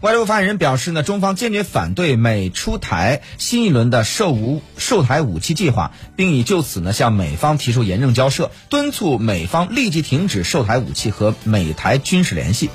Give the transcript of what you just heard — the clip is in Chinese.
外交部发言人表示呢中方坚决反对美出台新一轮的售武售台武器计划并已就此呢向美方提出严正交涉敦促美方立即停止售台武器和美台军事联系。